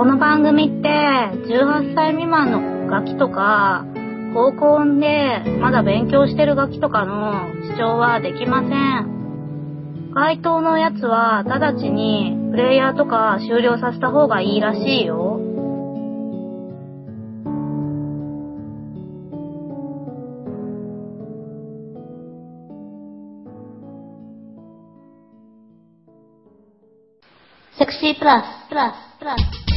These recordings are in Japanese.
この番組って18歳未満のガキとか、高校でまだ勉強してるガキとかの視聴はできません。該当のやつは直ちにプレイヤーとか終了させた方がいいらしいよ。セクシープラス、プラス、プラス、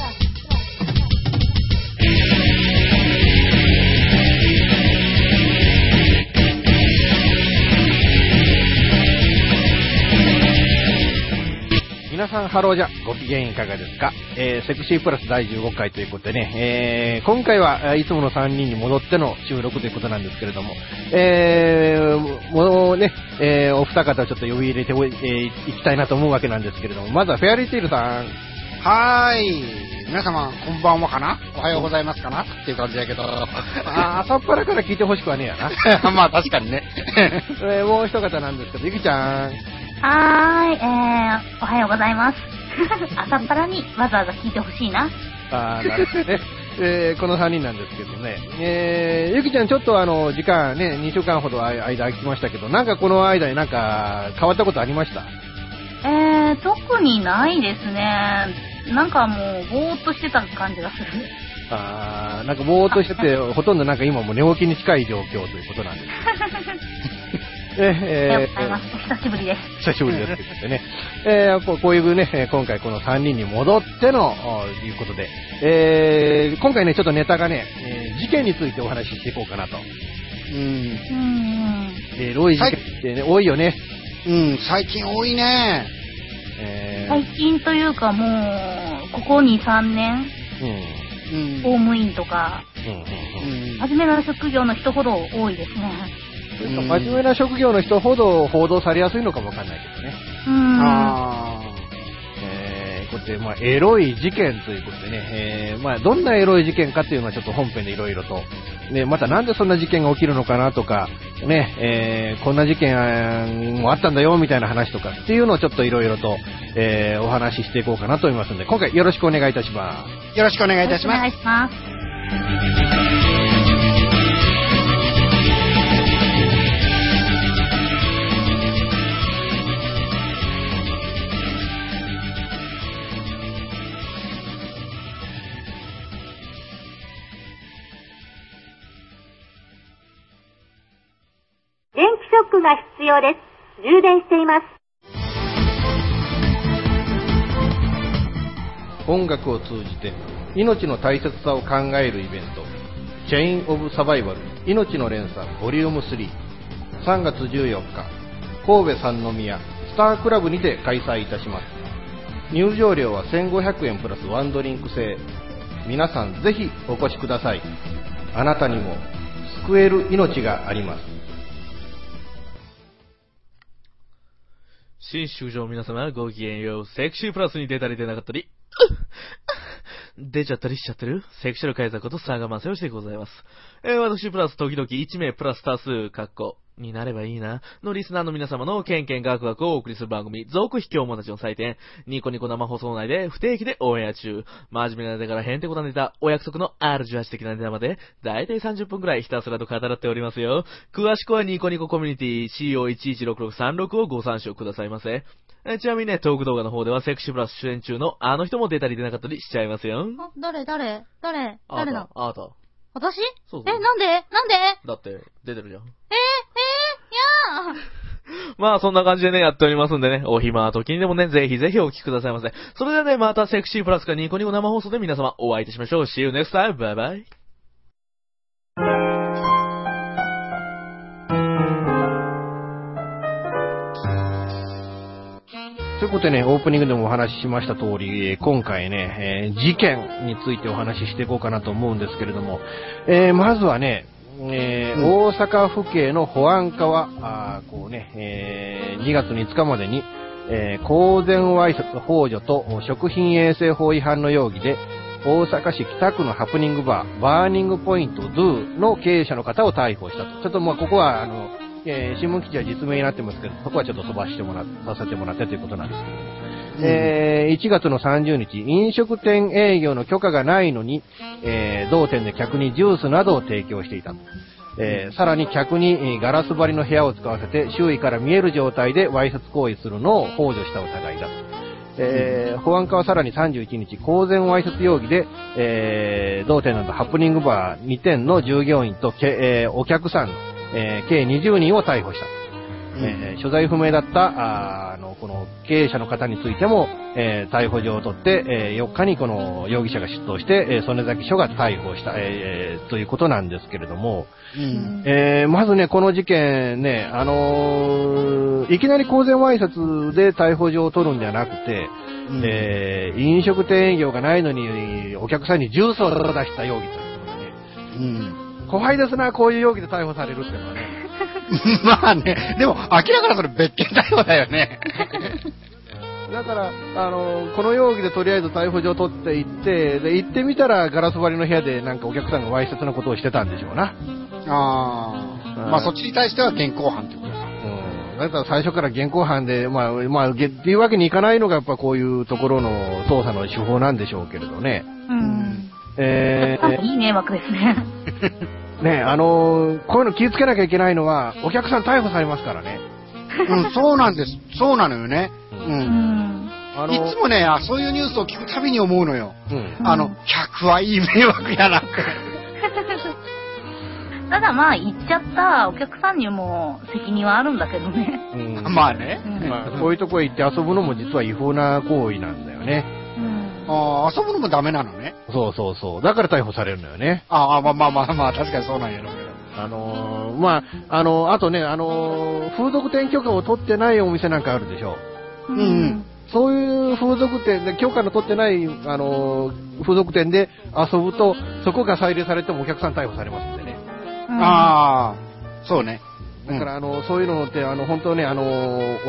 皆さん、ハローじゃ、ご機嫌いかがですか、えー、セクシープラス第15回ということでね、えー、今回はいつもの3人に戻っての収録ということなんですけれども、えー、もうね、えー、お二方ちょっと呼び入れておい,、えー、いきたいなと思うわけなんですけれども、まずはフェアリーテイルさん。はーい。皆様、こんばんはかな？おはようございますかな？っていう感じだけど。あ朝っぱらから聞いてほしくはねえやな。まあ確かにね。えー、もう一方なんですけど、ゆきちゃん。はーい、えー、おはようございます。朝っぱらにわざわざ聞いてほしいな。あー、なるほどね。えー、この3人なんですけどね。えー、ゆきちゃんちょっとあの、時間ね、2週間ほど間空きましたけど、なんかこの間になんか変わったことありました？えー、特にないですね。なんかもう、ぼーっとしてた感じがする。あー、なんかぼーっとしてて、ほとんどなんか今も寝起きに近い状況ということなんです。おはようえございます。お久しぶりです。久しぶりですでね。えー、こういうね、えー今回この3人に戻っての、おいうことで、えー、今回ね、ちょっとネタがね、えー事件についてお話ししていこうかなと。うん。うん。エロい事件ってね、多いよね。うん、最近多いね。えー最近というかもう、ここ2、3年、うん。うん。公務員とか、うんうんうんうん真面目な職業の人ほど多いですね。真面目な職業の人ほど報道されやすいのかもわかんないけどね。うん。あえー、こうやって、まあ、エロい事件ということでね、えー、まあ、どんなエロい事件かっていうのはちょっと本編でいろいろと、ね、またなんでそんな事件が起きるのかなとか、ね、えー、こんな事件もあったんだよみたいな話とかっていうのをちょっといろいろと、えー、お話ししていこうかなと思いますので、今回よろしくお願いいたしまーよろしくお願いいたしおます。願いします。ショックが必要です。充電しています。音楽を通じて、命の大切さを考えるイベント、チェイン・オブ・サバイバル、命の連鎖、ボリューム3、3月14日、神戸三宮、スタークラブにて開催いたします。入場料は1500円プラスワンドリンク制。皆さんぜひお越しください。あなたにも救える命があります。新宿場皆様ごきげんよう。セクシープラスに出たり出なかったり、出ちゃったりしちゃってる？セクシャル改ざこと佐賀正義でございます。えー私プラス時々1名プラス多数、かっこ、になればいいな、のリスナーの皆様のケンケンガクガクをお送りする番組、続秘境者たちの祭典、ニコニコ生放送内で不定期でオンエア中、真面目なネタからへんてこなネタ、お約束の R18 的なネタまで、だいたい30分くらいひたすらと語らっておりますよ。詳しくはニコニココミュニティ CO116636 をご参照くださいませ。えちなみにね、トーク動画の方ではセクシープラス出演中のあの人も出たり出なかったりしちゃいますよ。あ、誰誰誰あ誰なあなた。私？そうそうえ、なんで？なんで？えだって、出てるじゃん。ー、えー、いやーまあ、そんな感じでね、やっておりますんでね、お暇な時にでもね、ぜひぜひお聞きくださいませ。それではね、またセクシープラスかニコニコ生放送で皆様お会いいたしましょう。See you next time. Bye bye. ということでね、オープニングでもお話ししました通り、今回ね、えー事件についてお話ししていこうかなと思うんですけれども、えーまずはね、えー大阪府警の保安課は、あーこうね、えー2月5日までに、えー公然わいせつ幇助と食品衛生法違反の容疑で、大阪市北区のハプニングバー、バーニングポイントドゥの経営者の方を逮捕したと。ちょっとまあここは、あの、えー新聞記事は実名になってますけど、そこはちょっと飛ばしてもらっさせてもらってということなんですけども。えー1月の30日、飲食店営業の許可がないのに、えー同店で客にジュースなどを提供していたと。えーさらに客にえーガラス張りの部屋を使わせて周囲から見える状態でわいせつ行為するのを幇助した疑いだと。えー保安課はさらに31日、公然わいせつ容疑で、えー同店などハプニングバー2店の従業員とけ、えーお客さん、えー計20人を逮捕した。えー所在不明だった、あの、この経営者の方についても、えー逮捕状を取って、えー4日にこの容疑者が出頭して、えー曽根崎署が逮捕した、えーということなんですけれども、うん。えーまずね、この事件ね、あのーいきなり公然わいせつで逮捕状を取るんじゃなくて、うんえー飲食店営業がないのに、お客さんにジュースを出した容疑ということでね、うん。怖いですな、こういう容疑で逮捕されるっていうのはね。まあね、でも明らかなそれ別件逮捕だよね。だから、あの、この容疑でとりあえず逮捕状を取っていって、で、行ってみたらガラス張りの部屋でなんかお客さんがわいせつなことをしてたんでしょうな。ああ。まあそっちに対しては現行犯ってことだ。うん。だから最初から現行犯で、まあ、まあ、げっていうわけにいかないのがやっぱこういうところの捜査の手法なんでしょうけれどね。うん。えー、いい迷惑ですね。ねあのこういうの気をつけなきゃいけないのは、お客さん逮捕されますからね。うん、そうなんです。そうなのよね。う。うんん。あのいつもね、あそういうニュースを聞くたびに思うのよ。うん。あの、客はいい迷惑やな。ただまあ、行っちゃったお客さんにも責任はあるんだけどね。うん まあね。うんまあ、こういうとこへ行って遊ぶのも実は違法な行為なんだよね。うん。ああ、遊ぶのもダメなのね。そうそうそう。だから逮捕されるのよね。ああ、まあまあまあまあ、確かにそうなんやろうけど。あのーまあ、あのあとね、あのー風俗店許可を取ってないお店なんかあるでしょ。うんうんそういう風俗店で、許可の取ってない、あのー風俗店で遊ぶと、そこが裁量されてもお客さん逮捕されますんでね。うんああ、そうね。だから、あの、そういうのって、あの、本当ね、あの、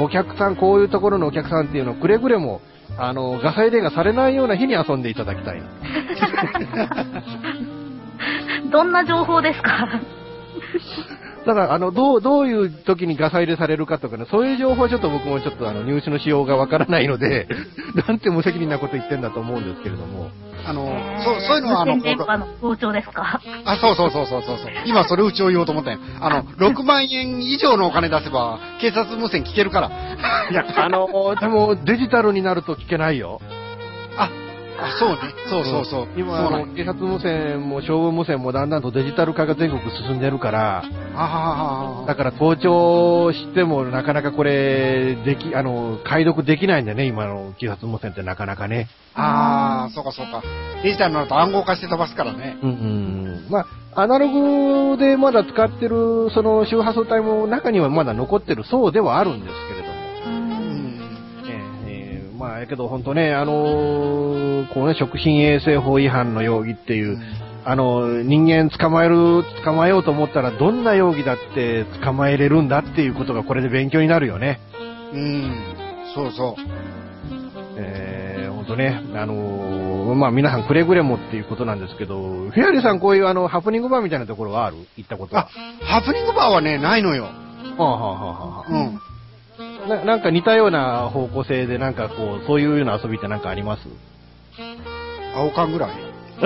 お客さん、こういうところのお客さんっていうのをくれぐれも、あの、ガサ入れがされないような日に遊んでいただきたいな。どんな情報ですか？だから、あの、どう、どういう時にガサ入れされるかとかね、そういう情報はちょっと僕もちょっとあの、入手のしようがわからないので、なんて無責任なこと言ってんだと思うんですけれども。あの、そう、そういうのは、あの、無線電波の傍聴ですか？あ、そうそうそうそうそうそう。今それうちを言おうと思ったよ。あの、6万円以上のお金出せば、警察無線聞けるから。いや、あの、でも、デジタルになると聞けないよ。あ、あ、そうね。そうそうそう。今、あの、警察無線も消防無線もだんだんとデジタル化が全国進んでるから、ああ、だから盗聴してもなかなかこれ、でき、あの、解読できないんだよね、今の警察無線ってなかなかね。ああ、そうかそうか。デジタルになると暗号化して飛ばすからね。うんうん。まあ、アナログでまだ使ってる、その周波数帯も中にはまだ残ってるそうではあるんですけれどまあ、やけど本当ね、あのーこうね、食品衛生法違反の容疑っていう、あの、人間捕まえる、捕まえようと思ったらどんな容疑だって捕まえれるんだっていうことがこれで勉強になるよね。うん。そうそう。えー、ほんとね、あのーまあ皆さんくれぐれもっていうことなんですけど、フェアリーさんこういうあの、ハプニングバーみたいなところはある？行ったことあは。、ハプニングバーはね、ないのよ。はあ、はあはあはうん。あ、ななんか似たような方向性でなんかこう、そういうような遊びってなんかあります？青缶ぐらい。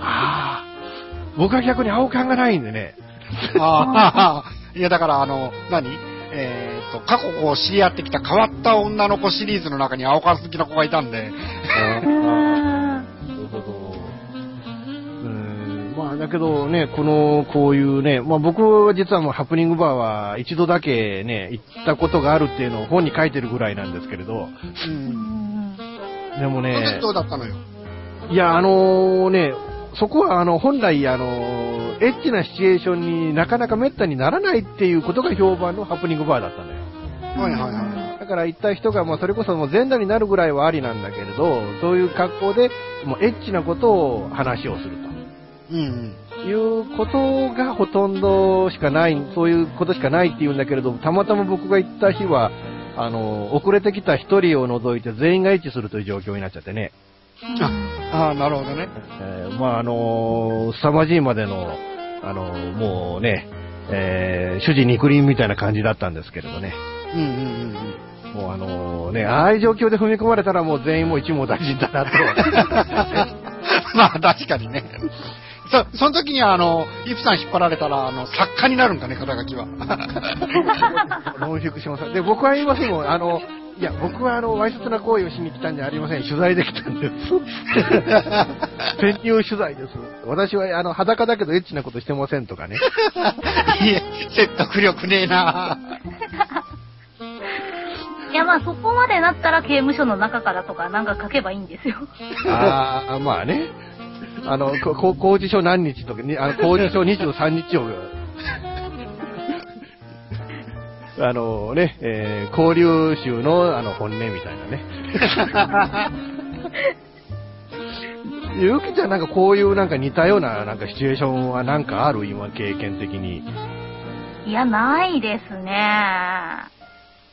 ああ、僕は逆に青感がないんでね。ああ、いやだからあの、何？えっ、と、過去こう知り合ってきた変わった女の子シリーズの中に青缶好きな子がいたんで、あだけどね、この、こういうね、まあ僕は実はもうハプニングバーは一度だけね、行ったことがあるっていうのを本に書いてるぐらいなんですけれど、う。うんん。でもね、どうだったのよ。いや、あのね、そこはあの、本来あの、エッチなシチュエーションになかなか滅多にならないっていうことが評判のハプニングバーだったのよ。はいはいはい。だから行った人が、まあ、それこそもう全裸になるぐらいはありなんだけれど、そういう格好で、もうエッチなことを話をするうんということがほとんどしかない、そういうことしかないっていうんだけれど、たまたま僕が行った日は、あの、遅れてきた一人を除いて全員がエッチするという状況になっちゃってね。うん。ああ、なるほどね。えーまあ、あの凄まじいまでの、あのもうね、えー主人肉林みたいな感じだったんですけれどね。うんうんうんもうあのね、ああいう状況で踏み込まれたらもう全員もう一網大人だなと。まあ確かにね。そ、その時にあの、イプさん引っ張られたら、あの、作家になるんかね、肩書きは。ノンフィクションさん。で、僕は言いませんもん。あの、いや、僕はあの、わいせつな行為をしに来たんじゃありません。取材できたんです。潜入取材です。私は、あの、裸だけどエッチなことしてませんとかね。いえ、説得力ねえな。いや、まあそこまでなったら刑務所の中からとかなんか書けばいいんですよ。ああ、まあね。あの、ここ工事所何日とかに、あの、工事所23日を、あのね、えー、交流集のあの本音みたいなね。ゆうきちゃんなんかこういうなんか似たようななんかシチュエーションはなんかある？今経験的に。いや、ないですね。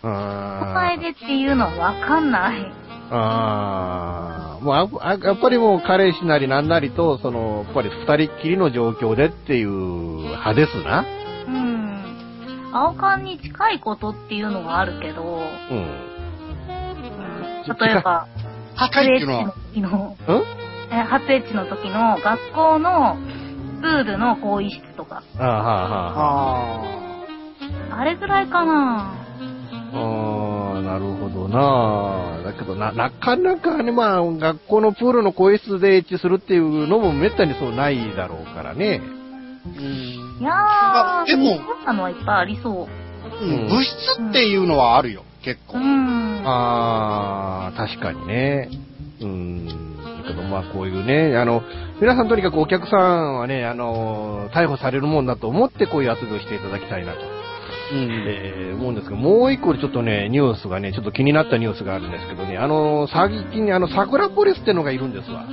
あ答えでっていうのはわかんない。ああ、もうああやっぱりもう彼氏なりなんなりと、その、やっぱり二人っきりの状況でっていう派ですな。うん。青缶に近いことっていうのはあるけど、うん。うん、例えば、初エッチの時の、うん？え初エッチの時の学校のプールの更衣室とか、ああ、はあ、はあ。ああれぐらいかな。ああ、なるほどな。だけどな、なかなかね、まあ、学校のプールの更衣室でエッチするっていうのもめったにそうないだろうからね。ーうんいやー、あでもそんなのはいっぱいありそう。うん物質っていうのはあるよ、結構。うん。ああ、確かにね。うん。だけどまあこういうね、あの、皆さんとにかくお客さんはね、あの、逮捕されるもんだと思ってこういう遊びをしていただきたいなと。うんえー思うんですけど、もう一個ちょっとね、ニュースがね、ちょっと気になったニュースがあるんですけどね、あの、最近あの、桜ポリスってのがいるんですわ。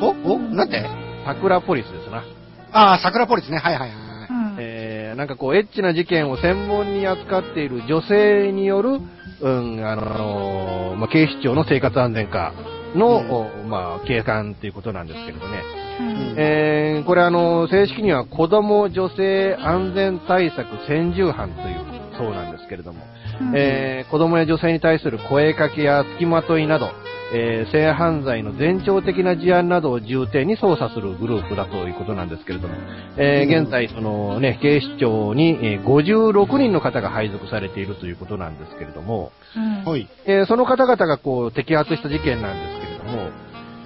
おおなんて？桜ポリスですな。ああ、桜ポリスね。はいはいはい。うんえーなんかこう、エッチな事件を専門に扱っている女性による、うん、あの、まあ、警視庁の生活安全課の、おまあ、警官っていうことなんですけれどね。うん。えーこれあの、正式には子供女性安全対策専従班というそうなんですけれども、うん。えー子供や女性に対する声かけや付きまといなど、えー性犯罪の前兆的な事案などを重点に捜査するグループだということなんですけれども、えーうん。現在、そのね、警視庁に、えー56人の方が配属されているということなんですけれども、うん。えーその方々がこう摘発した事件なんですけれども、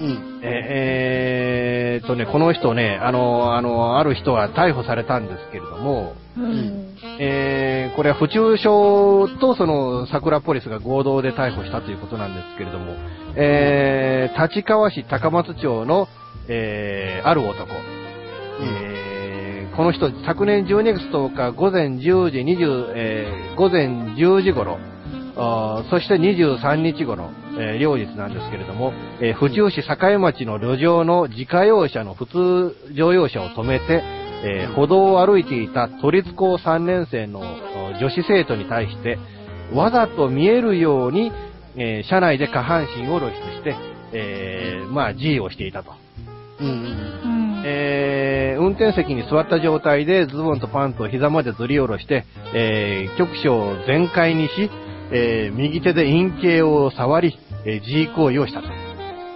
うん。えーっとね、この人ね、あの、あの、ある人は逮捕されたんですけれども、うん。えーこれは府中署とその桜ポリスが合同で逮捕したということなんですけれども、えー立川市高松町の、えーある男、えーこの人、昨年12月10日午前10時20、えー午前10時頃、そして23日頃、えー両日なんですけれども、えー府中市境町の路上の自家用車の普通乗用車を止めて、えー歩道を歩いていた都立高3年生のあ女子生徒に対して、わざと見えるように、えー車内で下半身を露出して、えーまあ、G をしていたと。うん。うんえー運転席に座った状態でズボンとパンツを膝までずり下ろして、えー局所を全開にし、えー右手で陰茎を触り、えー G 行為をしたと。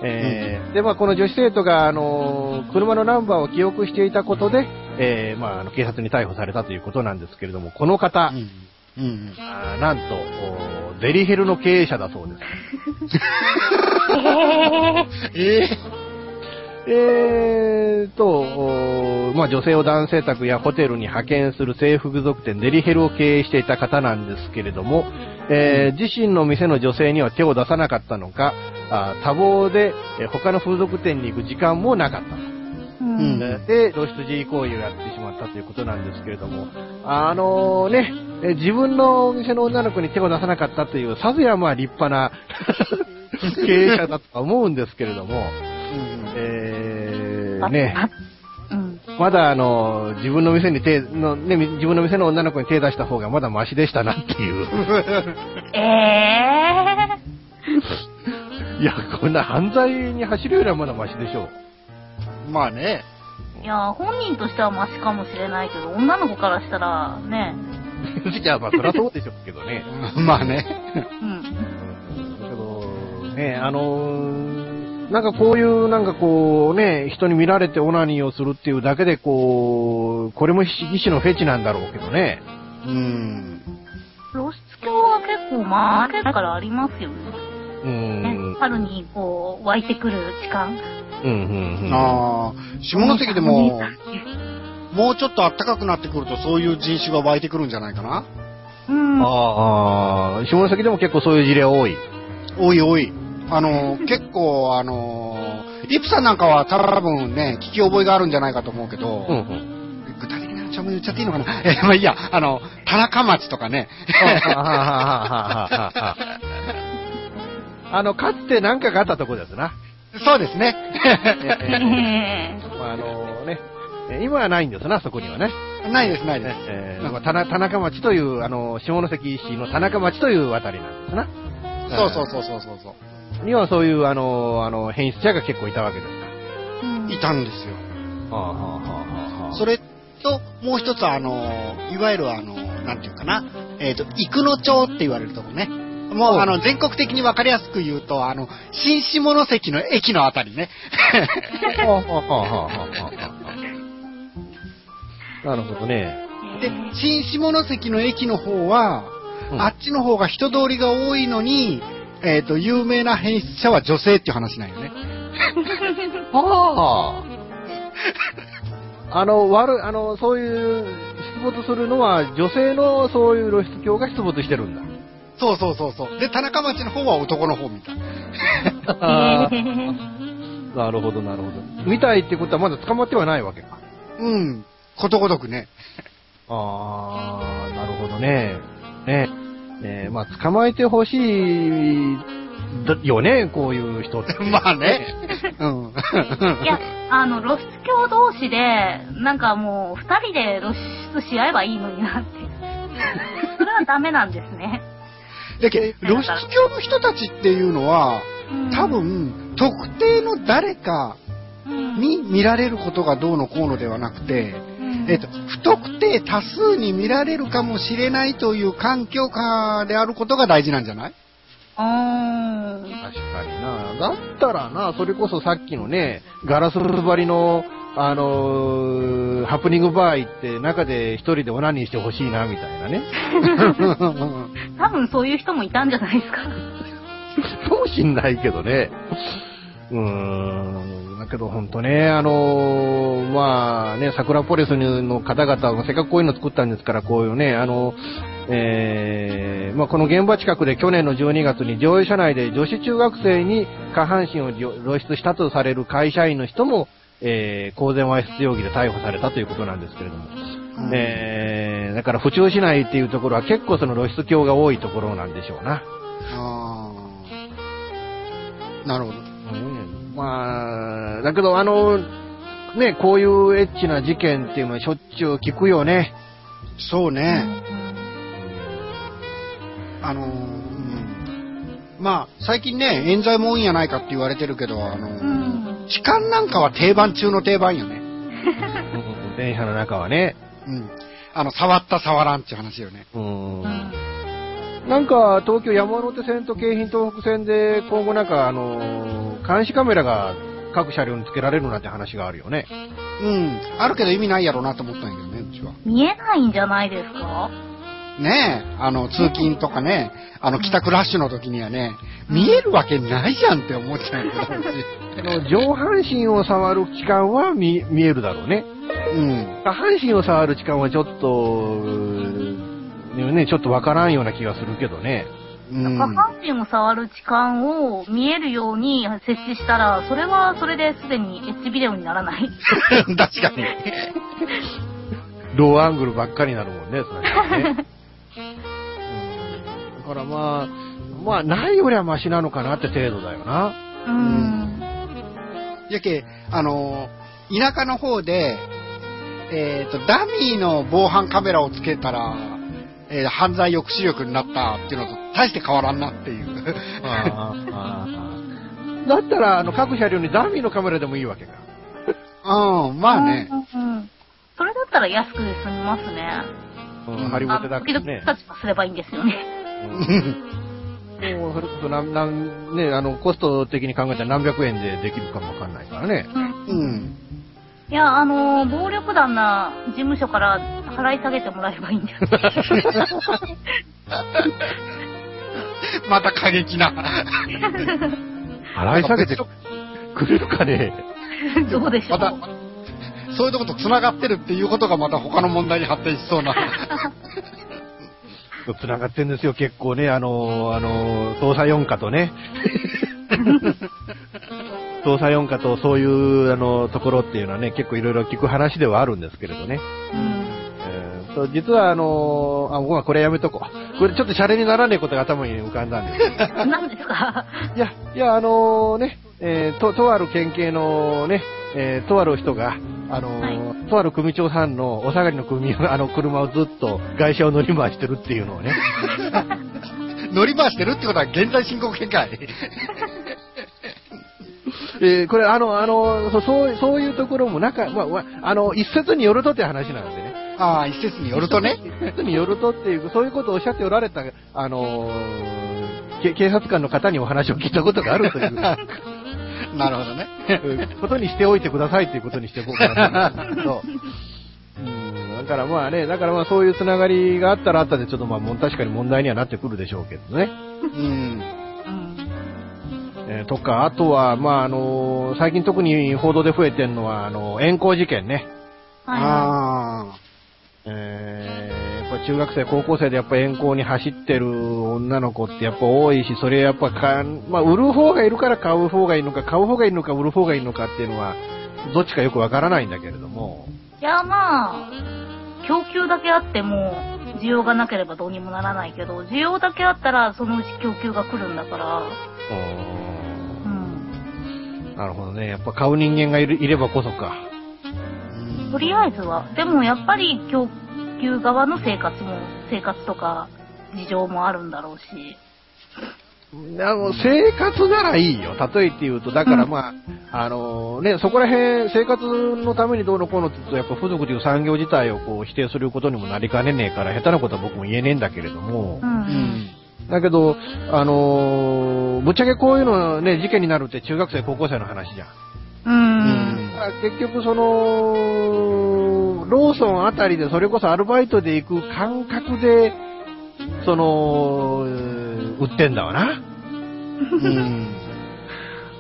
えーで、まあ、この女子生徒が、あのー車のナンバーを記憶していたことで、えーまあ、警察に逮捕されたということなんですけれども、この方、うん。うん。あーなんと、おデリヘルの経営者だそうです。えええーと、おまあ、女性を男性宅やホテルに派遣する制服属店デリヘルを経営していた方なんですけれども、えー自身の店の女性には手を出さなかったのか、あ多忙で、えー他の風俗店に行く時間もなかった。と。うん。で、露出自行為をやってしまったということなんですけれども、あのね、え自分のお店の女の子に手を出さなかったという、さぞやまあ立派な 経営者だとは思うんですけれども、えー、ね、うん。まだあの、自分の店に手の、ね、自分の店の女の子に手出した方がまだマシでしたなっていう。ええいや、こんな犯罪に走るよりはまだマシでしょう。まあね。いや、本人としてはマシかもしれないけど、女の子からしたらね、いや、まあ、そりゃそうでしょうけどね。まあね。うん。だけど、ね、あのーなんかこういう、なんかこうね、人に見られてオナニーをするっていうだけで、こう、これも一種のフェチなんだろうけどね。うん。露出狂は結構前からありますよね。うねん。春にこう湧いてくる時間。うん、うん、うん。ああ、下関でも、もうちょっと暖かくなってくるとそういう人種が湧いてくるんじゃないかな？うん。ああ、下関でも結構そういう事例多い。多い多い。あの、結構、あの、イプさんなんかは多分ね、聞き覚えがあるんじゃないかと思うけど、うん、うん。具体的なちょ言っちゃっていいのかな？えーまあいいや、あの、田中町とかね。あの、かつて何かがあったとこですな。そうですね。え まあ、あのね、え今はないんですな、そこにはね。ないです、ないでねす。えーまあ田中田中町という、あの、下関市の田中町というあたりなんですな。そうそうそうそうそうそう。にはそういう、あの、あの、変質者が結構いたわけですか。うんいたんですよ。はあ、はあはあはあ、それと、もう一つ、あの、いわゆるあの、なんていうかな、えっ、と、生野町って言われるとこね。もう、うんあの、全国的にわかりやすく言うと、あの、新下関の駅のあたりね。はあはあはあはあはあなるほどね。で、新下関の駅の方は、うんあっちの方が人通りが多いのに、えっ、と、有名な変質者は女性っていう話なんよね。はあ。あの、悪い、あの、そういう、出没するのは、女性のそういう露出狂が出没してるんだ。そうそうそうそう。で、田中町の方は男の方みたい。あ ーなるほど、なるほど。見たいってことはまだ捕まってはないわけか。うん。ことごとくね。ああ、なるほどね。ねねまあ、捕まえてほしい、だよね、こういう人って。まあね。うん。いや、あの、露出狂同士で、なんかもう、二人で露出し合えばいいのになって。それはダメなんですね。だけど露出狂の人たちっていうのは、うん多、分、特定の誰かうんに見られることがどうのこうのではなくて、うんえっと、不特定多数に見られるかもしれないという環境下であることが大事なんじゃない？あー確かにな。だったらな、それこそさっきのね、ガラス張りの、あのーハプニングバー行って中で一人でオナニーしてほしいな、みたいなね。多分そういう人もいたんじゃないですか。かもしんないけどね。うーん。だけど本当ね、あのーまあね、桜ポリスの方々がせっかくこういうの作ったんですから、こういうね、あの、えーまあこの現場近くで去年の12月に乗用車内で女子中学生に下半身を露出したとされる会社員の人も、えー公然わいせつ容疑で逮捕されたということなんですけれども。うんえーだから府中市内っていうところは結構その露出狂が多いところなんでしょうな。あーなるほど。うんまあ、だけどあの、ね、こういうエッチな事件っていうのはしょっちゅう聞くよね。そうね。あのーうんまあ、最近ね、冤罪も多いんやないかって言われてるけど、あのーうん。痴漢なんかは定番中の定番よね。うん電車の中はね。うん。あの、触った触らんっていう話よね。うんうんなんか、東京山手線と京浜東北線で今後なんか、あの、監視カメラが各車両につけられるなんて話があるよね。うん。あるけど意味ないやろうなと思ったんやけどね、うちは。見えないんじゃないですか？ねえ、あの、通勤とかね、あの、帰宅ラッシュの時にはね、見えるわけないじゃんって思っちゃうんやけど、上半身を触る期間は見見えるだろうね。うん。下半身を触る時間はちょっと、ね、ちょっとわからんような気がするけどね。うん。下半身を触る時間を見えるように設置したら、それはそれですでにエッジビデオにならない。確かに。ローアングルばっかりになるもんね、それはね。うんだからまあ、まあ、ないよりはマシなのかなって程度だよな。うん。やけ、あの、田舎の方で、えっ、と、ダミーの防犯カメラをつけたら、えー犯罪抑止力になったっていうのと大して変わらんなっていう。だったら、あの、各車両にダミーのカメラでもいいわけか。うん、まあね。うんうん。それだったら安く済みますね。うん、ハリボあ時テだけね。々タッチすればいいんですよね。うん。もうそれこそなん、なん、ね、あの、コスト的に考えたら何百円でできるかもわかん。ないからね。うん。うん。いや、あのー暴力団な事務所から払い下げてもらえばいいん。です。また過激な。払い下げてくれるかね？どうでしょう？また、そういうとこと繋がってるっていうことがまた他の問題に発展しそうな。繋がってんですよ、結構ね、あの、あの、捜査4課とね。捜査4課とそういう、あの、ところっていうのはね、結構いろいろ聞く話ではあるんですけれどね。えーと実はあのあ、僕はこれやめとこう。これちょっとシャレにならねえことが頭に浮かんだんですけどうん。何ですか？いや、いや、あのね、えーと、とある県警のね、えーとある人が、あのーとある組長さんのお下がりの組、あの、車をずっと外車を乗り回してるっていうのをね。乗り回してるってことは現在進行形かい。えーこれ、あの、あの、そそう、そういうところも、なんか、まあ、まあ、あの、一説によるとって話なんでね。ああ、一説によるとね。一説によるとっていう、そういうことをおっしゃっておられた、あのーけ警察官の方にお話を聞いたことがあるという。なるほどね。うんことにしておいてくださいということにして僕はなったんですけど。うん、だからまあね、だからまあそういうつながりがあったらあったでちょっとまあもう確かに問題にはなってくるでしょうけどね。うん。うん。えーとか、あとは、まああの最近特に報道で増えてるのは、あの、遠行事件ね。はいはああ。えーやっぱ中学生、高校生でやっぱ遠行に走ってる女の子ってやっぱ多いし、それやっぱか、まあ売る方がいるから買う方がいいのか、買う方がいいのか、売る方がいいのかっていうのは、どっちかよくわからないんだけれども。い。いや、まあ、供給だけあっても、需要がなければどうにもならないけど、需要だけあったら、そのうち供給が来るんだから、うん。なるほどね。やっぱ買う人間がいるいればこそか。とりあえずは。でもやっぱり供給側の生活も、生活とか事情もあるんだろうし。あの、生活ならいいよ。例えて言うと、だからまあ、あのね、そこら辺、生活のためにどうのこうのって言うと、やっぱ付属という産業自体をこう否定することにもなりかねねえから、下手なことは僕も言えねえんだけれどもう、。うんん。だけど、あのーぶっちゃけこういうのね、事件になるって中学生、高校生の話じゃん。う。うん結局その、ローソンあたりでそれこそアルバイトで行く感覚で、その、売ってんだわな。うん。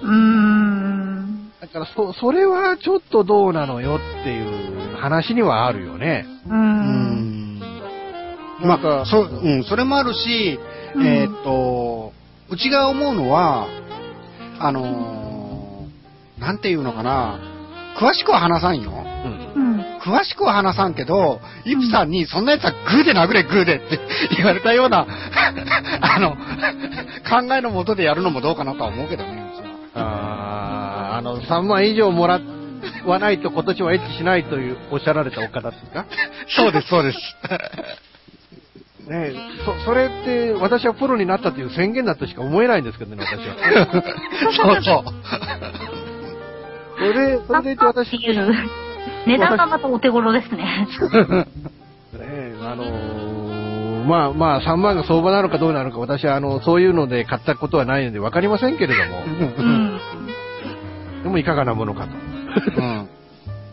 うーん。だからそ、それはちょっとどうなのよっていう話にはあるよね。う。うんん。まあ、そう、うん、それもあるし、うんえーっと、うちが思うのは、あのーなんていうのかな、詳しくは話さんよ。うん。うん。詳しくは話さんけど、イプさんにそんなやつはグーで殴れグーでって 言われたような、あの、考えのもとでやるのもどうかなとは思うけどね、あーあの、3万以上もらわないと今年はエッチしないというおっしゃられたお方ですか？そうです、そうです。ねえそ、それって私はプロになったという宣言だとしか思えないんですけどね、私は。そうそう。それで、それでいて私、値段がまたお手頃ですね。ねえ、あのーまあまあ3万が相場なのかどうなのか私はあの、そういうので買ったことはないので分かりませんけれども、うん。でもいかがなものかと。うん。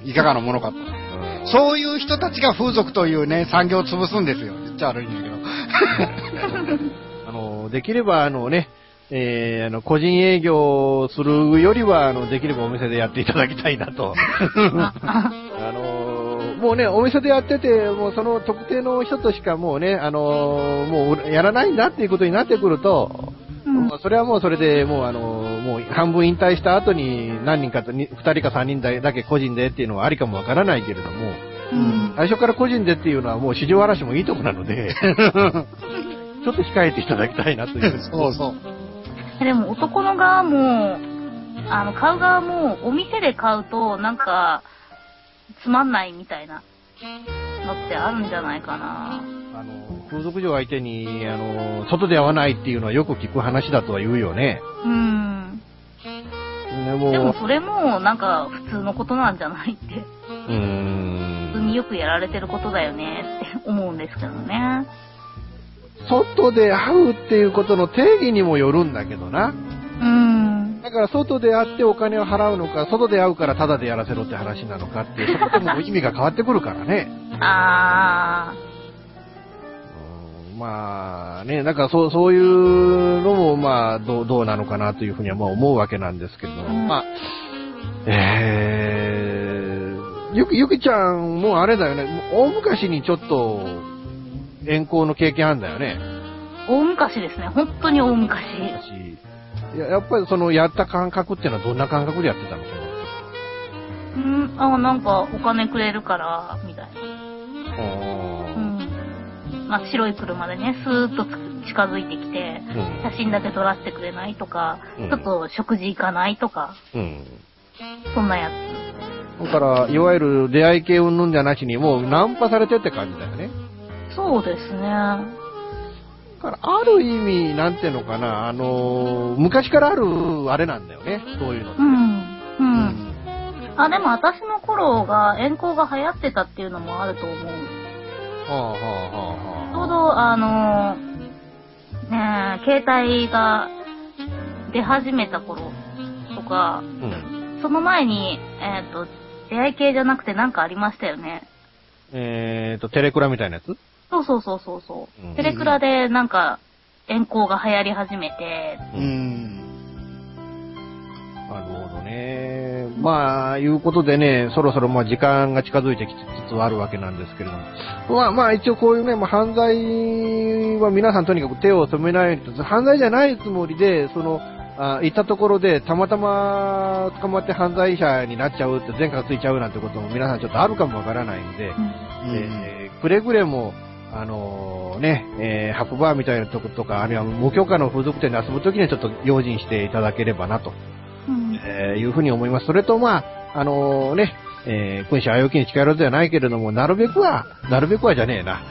いかがなものかと。うんそういう人たちが風俗というね、産業を潰すんですよ。言っちゃ悪いんだけど。あの、できればあのね、えーあの、個人営業するよりは、あの、できればお店でやっていただきたいなと。あ のーもうね、お店でやってて、もうその特定の人としかもうね、あのーもうやらないんだっていうことになってくると、うんまあそれはもうそれでもうあのーもう半分引退した後に何人かと、に二人か三人だだけ個人でっていうのはありかもわからないけれども、うん。最初から個人でっていうのはもう市場嵐もいいとこなので、ちょっと控えていただきたいなという。そうそう。でも男の側も、あの、買う側も、お店で買うと、なんか、つまんないみたいなのってあるんじゃないかな。あの、風俗嬢相手に、あの、外で会わないっていうのはよく聞く話だとは言うよね。うん。でも、でもそれも、なんか、普通のことなんじゃないって。うーん。普通にによくやられてることだよねって思うんですけどね。外で会うっていうことの定義にもよるんだけどな。うん。だから外で会ってお金を払うのか、外で会うからタダでやらせろって話なのかっていう、そことも意味が変わってくるからね。あうんまあね、なんかそう、そういうのもまあどう、どうなのかなというふうにはまあ思うわけなんですけど、うんまあ、えー、ゆき、ゆきちゃんもあれだよね、大昔にちょっと、遠行の経験あんだよね。ー、大昔ですね。本当に大昔。私いややっぱりそのやった感覚っていうのはどんな感覚でやってたの？うん、あ、なんかお金くれるから、みたいな。うん。まあ、白い車でね、スーッとつ近づいてきて、うん写真だけ撮らせてくれないとか、うんちょっと食事行かないとか、うん。そんなやだから、いわゆる出会い系云々じゃなしに、もうナンパされてって感じだよね。つ。そうですね。だから、ある意味、なんていうのかな、あのー昔からあるあれなんだよね、そういうのって。うん。うん。あ、でも私の頃が遠行が流行ってたっていうのもあると思う。はあはあはあはちょうど、あのねえ、携帯が出始めた頃とか、うん。その前に、えっ、と、出会い系じゃなくてなんかありましたよね。えーと、テレクラみたいなやつ？そうそうそうそうそう、うんテレクラでなんか、遠行が流行り始めて、うん。なるほどね。まあ、いうことでね、そろそろまあ時間が近づいてきつつあるわけなんですけれども。まあまあ一応こういうね、まあ、犯罪は皆さんとにかく手を染めないようにと、犯罪じゃないつもりで、その、あ行ったところでたまたま捕まって犯罪者になっちゃうって前科がついちゃうなんてことも皆さんちょっとあるかもわからないんで、えーくれぐれも、あのね、えー、白バーみたいなとことか、あるいは無許可の風俗店で遊ぶときにはちょっと用心していただければなと、うんえーいうふうに思います。それとまあ、あのね、えー、君子あよきに近寄らずではないけれども、なるべくは、なるべくはじゃねえな。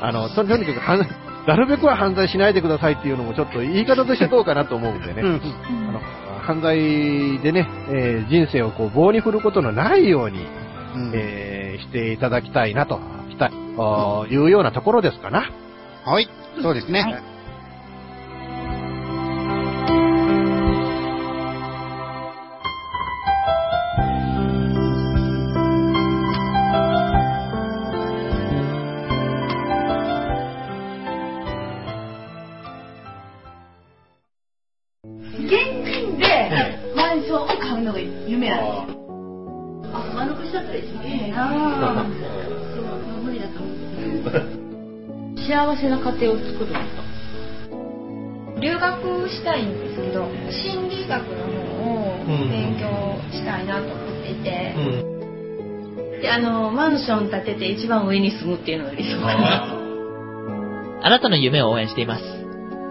あの、ととにかく犯、なるべくは犯罪しないでくださいっていうのもちょっと言い方としてどうかなと思うんでね。うん。うんあの犯罪でね、えー人生をこう棒に振ることのないように、うんえーしていただきたいなと、いうようなところですかな。はい。そうですね。はい幸せな家庭を作るんですか留学したいんですけど心理学の方を勉強したいなと思っていて、で、あの、マンション建てて一番上に住むっていうのが理想かな。あなたの夢を応援しています。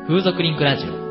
風俗リンクラジオ。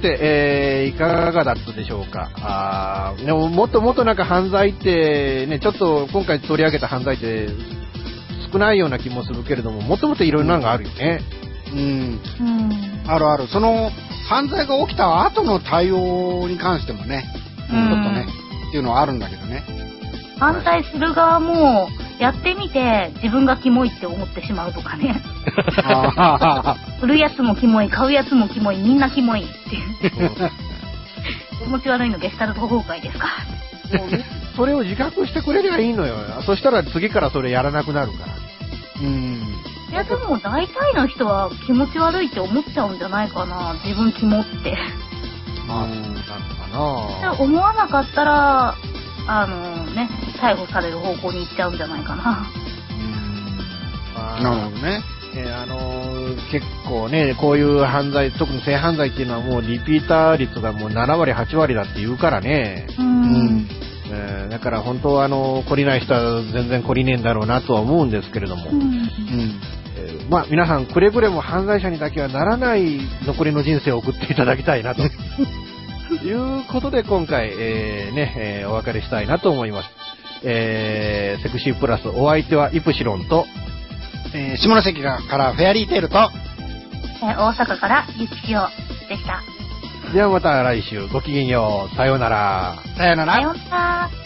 ということで、えー、いかがだったでしょうか？あーでももっともっとなんか犯罪って、ね、ちょっと今回取り上げた犯罪って少ないような気もするけれども、もっともっといろいろなのがあるよね。うん。うん。あるある。その、犯罪が起きた後の対応に関してもね、ちょうんっとね、っていうのはあるんだけどね。反対する側も、やってみて自分がキモいって思ってしまうとかね。あ売るやつもキモい、買うやつもキモい、みんなキモいっていう。気持ち悪いのゲスタルト崩壊ですか。もうねそれを自覚してくれりゃいいのよ。そしたら次からそれやらなくなるから。ーうん。いや、でも大体の人は気持ち悪いって思っちゃうんじゃないかな。自分キモって。まあ、なのかな思わなかったら、あのね、逮捕される方向に行っちゃうんじゃないかな。まあなるほどね。えーあのー結構ね、こういう犯罪、特に性犯罪っていうのはもうリピーター率がもう7割、8割だって言うからね。う。うんん。えーだから本当はあの、懲りない人は全然懲りねえんだろうなとは思うんですけれども。うんうん。えーまあ皆さんくれぐれも犯罪者にだけはならない残りの人生を送っていただきたいなと。いうことで今回、えーね、えーお別れしたいなと思います。えーセクシープラスお相手はイプシロンと、えー下関からフェアリーテールと、えー大阪からゆききおでした。ではまた来週ごきげんよう。さようなら。さよならさようなら。